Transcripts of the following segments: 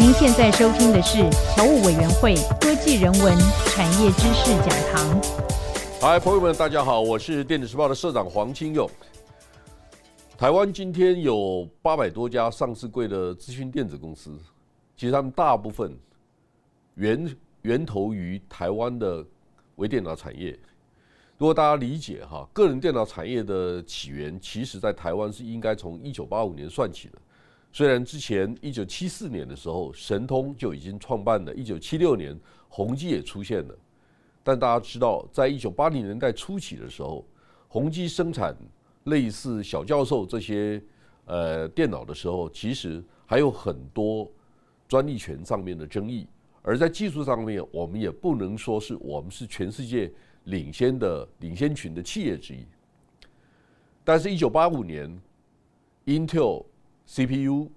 您现在收听的是侨务委员会科技人文产业知识讲堂。嗨，朋友们，大家好，我是电子时报的社长黄清勇。台湾今天有八百多家上市柜的资讯电子公司，其实他们大部分源源头于台湾的微电脑产业。如果大家理解哈，个人电脑产业的起源，其实在台湾是应该从一九八五年算起的。虽然之前一九七四年的时候，神通就已经创办了，一九七六年宏基也出现了，但大家知道，在一九八零年代初期的时候，宏基生产类似小教授这些呃电脑的时候，其实还有很多专利权上面的争议，而在技术上面，我们也不能说是我们是全世界领先的领先群的企业之一。但是，一九八五年，Intel CPU，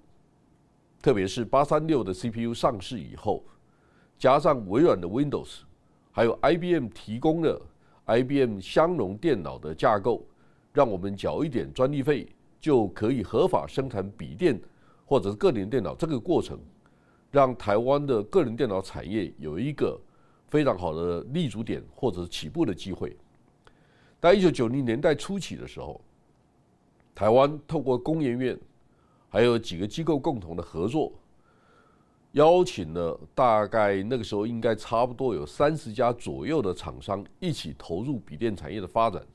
特别是八三六的 CPU 上市以后，加上微软的 Windows，还有 IBM 提供的 IBM 香农电脑的架构，让我们缴一点专利费就可以合法生产笔电或者是个人电脑。这个过程让台湾的个人电脑产业有一个非常好的立足点或者起步的机会。在一九九零年代初期的时候，台湾透过工研院。还有几个机构共同的合作，邀请了大概那个时候应该差不多有三十家左右的厂商一起投入笔电产业的发展。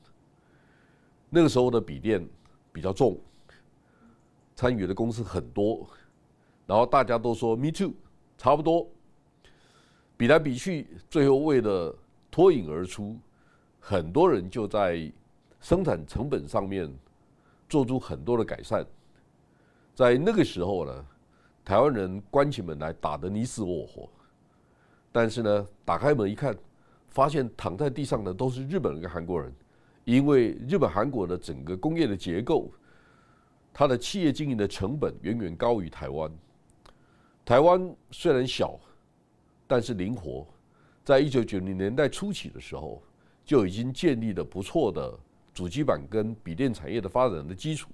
那个时候的笔电比较重，参与的公司很多，然后大家都说 “me too”，差不多。比来比去，最后为了脱颖而出，很多人就在生产成本上面做出很多的改善。在那个时候呢，台湾人关起门来打得你死我活，但是呢，打开门一看，发现躺在地上的都是日本人跟韩国人，因为日本韩国的整个工业的结构，它的企业经营的成本远远高于台湾。台湾虽然小，但是灵活，在一九九零年代初期的时候，就已经建立了不错的主机板跟笔电产业的发展的基础。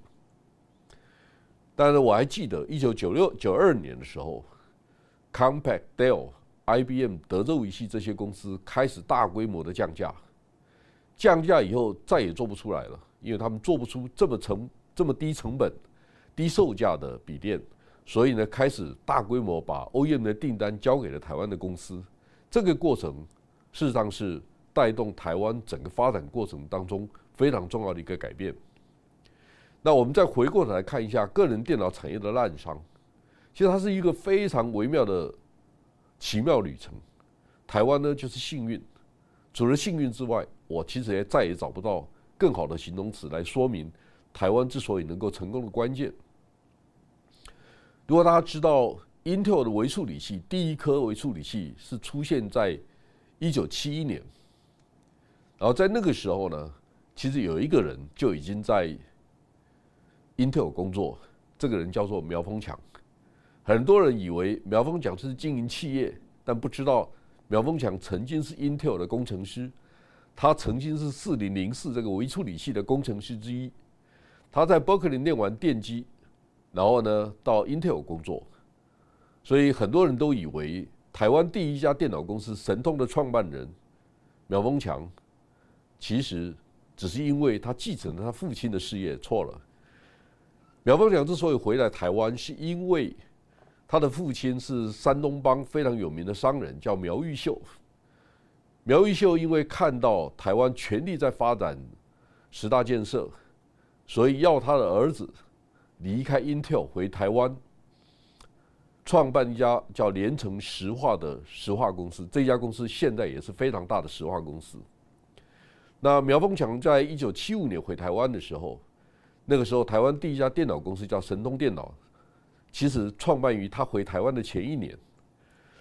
但是我还记得，一九九六九二年的时候，Compaq、Dell、IBM、德州仪器这些公司开始大规模的降价，降价以后再也做不出来了，因为他们做不出这么成这么低成本、低售价的笔电，所以呢，开始大规模把 OEM 的订单交给了台湾的公司。这个过程事实上是带动台湾整个发展过程当中非常重要的一个改变。那我们再回过头来看一下个人电脑产业的滥觞，其实它是一个非常微妙的奇妙旅程。台湾呢就是幸运，除了幸运之外，我其实也再也找不到更好的形容词来说明台湾之所以能够成功的关键。如果大家知道 Intel 的微处理器第一颗微处理器是出现在一九七一年，然后在那个时候呢，其实有一个人就已经在 Intel 工作，这个人叫做苗峰强。很多人以为苗峰强是经营企业，但不知道苗峰强曾经是 Intel 的工程师。他曾经是四零零四这个微处理器的工程师之一。他在伯克利念完电机，然后呢到 Intel 工作。所以很多人都以为台湾第一家电脑公司神通的创办人苗峰强，其实只是因为他继承了他父亲的事业，错了。苗峰强之所以回来台湾，是因为他的父亲是山东帮非常有名的商人，叫苗玉秀。苗玉秀因为看到台湾全力在发展十大建设，所以要他的儿子离开 Intel 回台湾，创办一家叫连城石化的石化公司。这家公司现在也是非常大的石化公司。那苗峰强在一九七五年回台湾的时候。那个时候，台湾第一家电脑公司叫神通电脑，其实创办于他回台湾的前一年。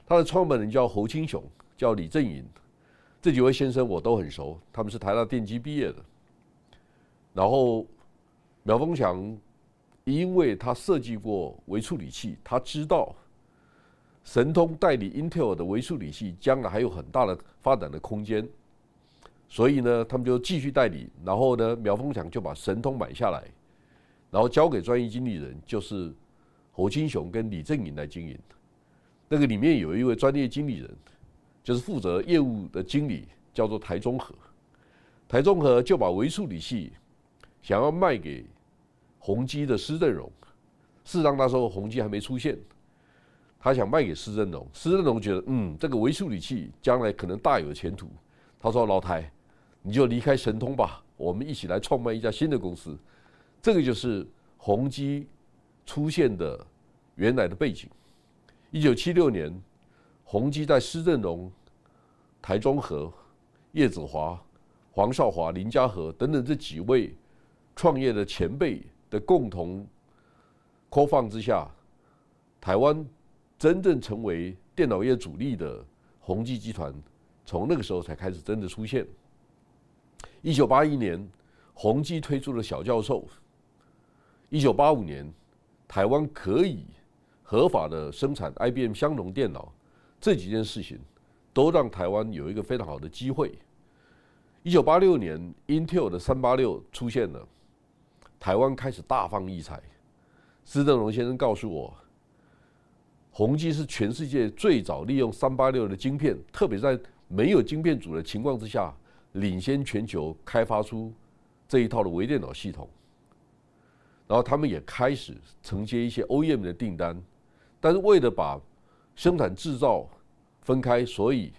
他的创办人叫侯清雄，叫李正银，这几位先生我都很熟，他们是台大电机毕业的。然后苗峰强，因为他设计过微处理器，他知道神通代理 Intel 的微处理器将来还有很大的发展的空间。所以呢，他们就继续代理，然后呢，苗峰强就把神通买下来，然后交给专业经理人，就是侯金雄跟李正颖来经营。那个里面有一位专业经理人，就是负责业务的经理，叫做台中和。台中和就把微处理器想要卖给宏基的施正荣。事实上那时候宏基还没出现，他想卖给施正荣。施正荣觉得，嗯，这个微处理器将来可能大有前途。他说：“老台，你就离开神通吧，我们一起来创办一家新的公司。”这个就是宏基出现的原来的背景。一九七六年，宏基在施正荣、台中和、叶子华、黄少华、林家和等等这几位创业的前辈的共同扩放之下，台湾真正成为电脑业主力的宏基集团。从那个时候才开始真的出现。一九八一年，宏基推出了小教授。一九八五年，台湾可以合法的生产 IBM 香农电脑，这几件事情都让台湾有一个非常好的机会。一九八六年，Intel 的三八六出现了，台湾开始大放异彩。施正荣先生告诉我，宏基是全世界最早利用三八六的晶片，特别在没有晶片组的情况之下，领先全球开发出这一套的微电脑系统。然后他们也开始承接一些 OEM 的订单，但是为了把生产制造分开，所以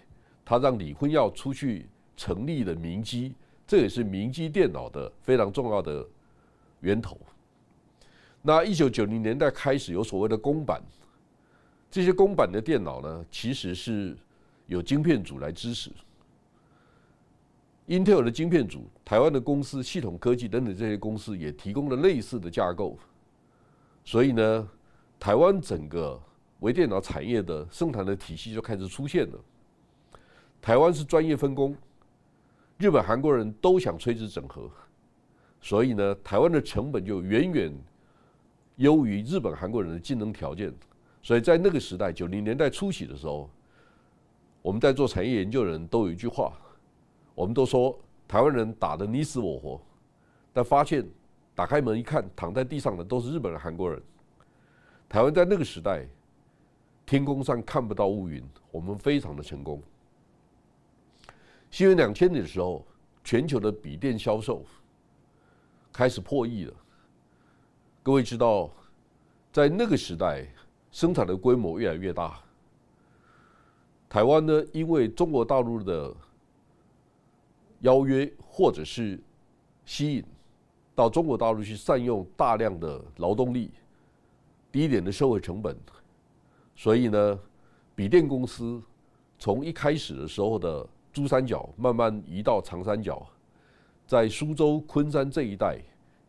他让李坤耀出去成立了明基，这也是明基电脑的非常重要的源头。那一九九零年代开始有所谓的公版，这些公版的电脑呢，其实是。有晶片组来支持，Intel 的晶片组、台湾的公司系统科技等等这些公司也提供了类似的架构，所以呢，台湾整个微电脑产业的生产的体系就开始出现了。台湾是专业分工，日本、韩国人都想垂直整合，所以呢，台湾的成本就远远优于日本、韩国人的竞争条件，所以在那个时代，九零年代初期的时候。我们在做产业研究的人都有一句话，我们都说台湾人打得你死我活，但发现打开门一看，躺在地上的都是日本人、韩国人。台湾在那个时代，天空上看不到乌云，我们非常的成功。西元两千年的时候，全球的笔电销售开始破亿了。各位知道，在那个时代，生产的规模越来越大。台湾呢，因为中国大陆的邀约或者是吸引，到中国大陆去善用大量的劳动力，低廉的社会成本，所以呢，笔电公司从一开始的时候的珠三角慢慢移到长三角，在苏州、昆山这一带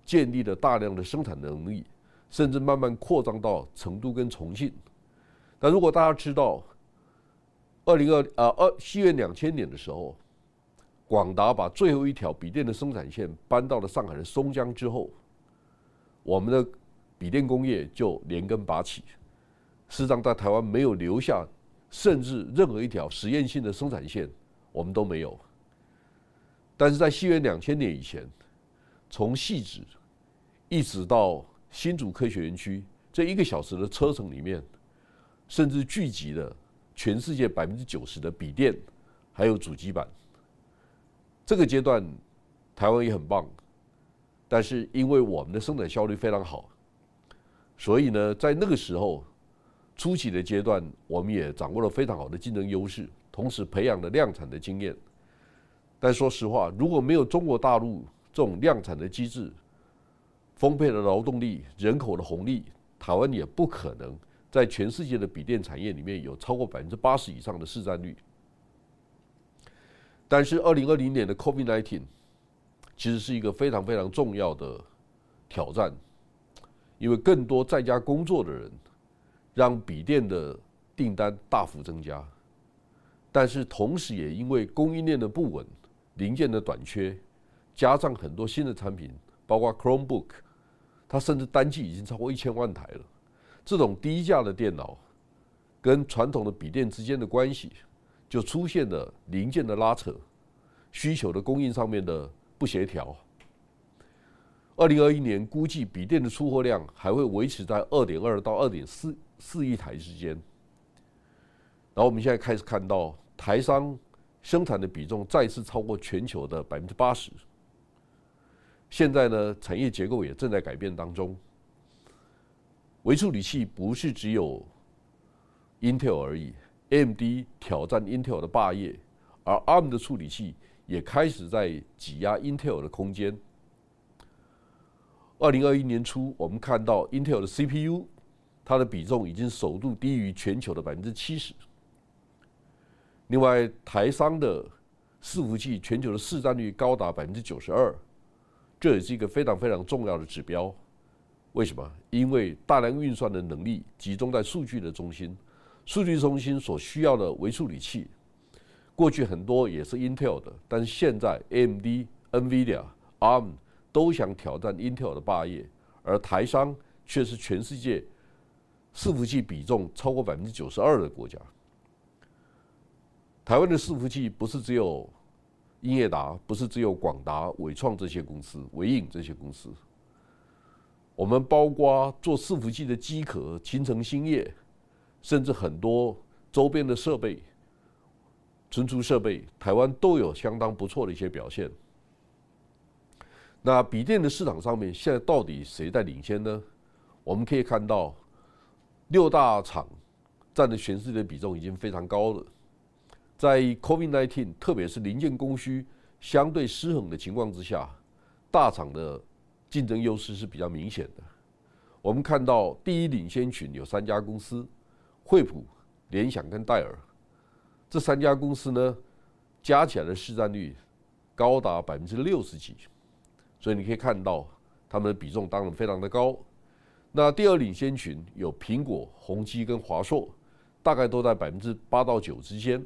建立了大量的生产能力，甚至慢慢扩张到成都跟重庆。但如果大家知道，二零二啊二西元两千年的时候，广达把最后一条笔电的生产线搬到了上海的松江之后，我们的笔电工业就连根拔起。事实上，在台湾没有留下甚至任何一条实验性的生产线，我们都没有。但是在西元两千年以前，从细致一直到新竹科学园区这一个小时的车程里面，甚至聚集了。全世界百分之九十的笔电还有主机板，这个阶段台湾也很棒，但是因为我们的生产效率非常好，所以呢，在那个时候初期的阶段，我们也掌握了非常好的竞争优势，同时培养了量产的经验。但说实话，如果没有中国大陆这种量产的机制、丰沛的劳动力、人口的红利，台湾也不可能。在全世界的笔电产业里面有超过百分之八十以上的市占率，但是二零二零年的 COVID-19 其实是一个非常非常重要的挑战，因为更多在家工作的人让笔电的订单大幅增加，但是同时也因为供应链的不稳、零件的短缺，加上很多新的产品，包括 Chromebook，它甚至单季已经超过一千万台了。这种低价的电脑跟传统的笔电之间的关系，就出现了零件的拉扯、需求的供应上面的不协调。二零二一年估计笔电的出货量还会维持在二点二到二点四四亿台之间。然后我们现在开始看到台商生产的比重再次超过全球的百分之八十。现在呢，产业结构也正在改变当中。微处理器不是只有 Intel 而已，AMD 挑战 Intel 的霸业，而 ARM 的处理器也开始在挤压 Intel 的空间。二零二一年初，我们看到 Intel 的 CPU，它的比重已经首度低于全球的百分之七十。另外，台商的伺服器全球的市占率高达百分之九十二，这也是一个非常非常重要的指标。为什么？因为大量运算的能力集中在数据的中心，数据中心所需要的微处理器，过去很多也是 Intel 的，但是现在 AMD、NVIDIA、ARM 都想挑战 Intel 的霸业，而台商却是全世界伺服器比重超过百分之九十二的国家。台湾的伺服器不是只有英业达，不是只有广达、伟创这些公司、伟影这些公司。我们包括做伺服器的机壳、秦城兴业，甚至很多周边的设备、存储设备，台湾都有相当不错的一些表现。那笔电的市场上面，现在到底谁在领先呢？我们可以看到，六大厂占的全世界的比重已经非常高了。在 COVID-19，特别是零件供需相对失衡的情况之下，大厂的竞争优势是比较明显的。我们看到第一领先群有三家公司：惠普、联想跟戴尔。这三家公司呢，加起来的市占率高达百分之六十几，所以你可以看到他们的比重当然非常的高。那第二领先群有苹果、宏基跟华硕，大概都在百分之八到九之间。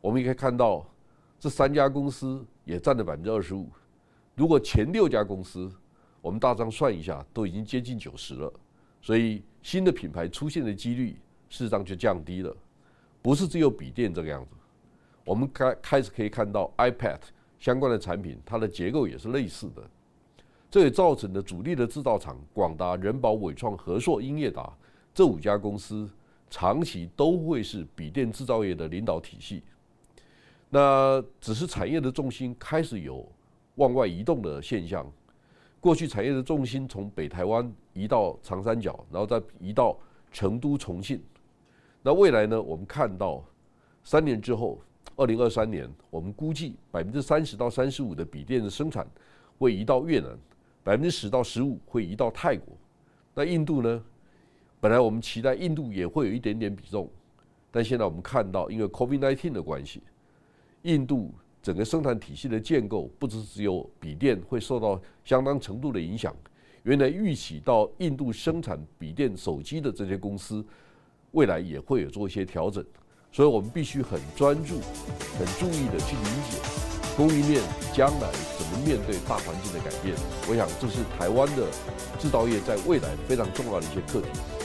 我们也可以看到，这三家公司也占了百分之二十五。如果前六家公司，我们大张算一下，都已经接近九十了，所以新的品牌出现的几率事实上就降低了。不是只有笔电这个样子，我们开开始可以看到 iPad 相关的产品，它的结构也是类似的。这也造成了主力的制造厂广达、人保、伟创、和硕、英业达这五家公司，长期都会是笔电制造业的领导体系。那只是产业的重心开始有往外移动的现象。过去产业的重心从北台湾移到长三角，然后再移到成都、重庆。那未来呢？我们看到三年之后，二零二三年，我们估计百分之三十到三十五的笔电的生产会移到越南，百分之十到十五会移到泰国。那印度呢？本来我们期待印度也会有一点点比重，但现在我们看到，因为 COVID-19 的关系。印度整个生产体系的建构，不只只有笔电会受到相当程度的影响。原来预期到印度生产笔电、手机的这些公司，未来也会有做一些调整。所以我们必须很专注、很注意的去理解供应链将来怎么面对大环境的改变。我想这是台湾的制造业在未来非常重要的一些课题。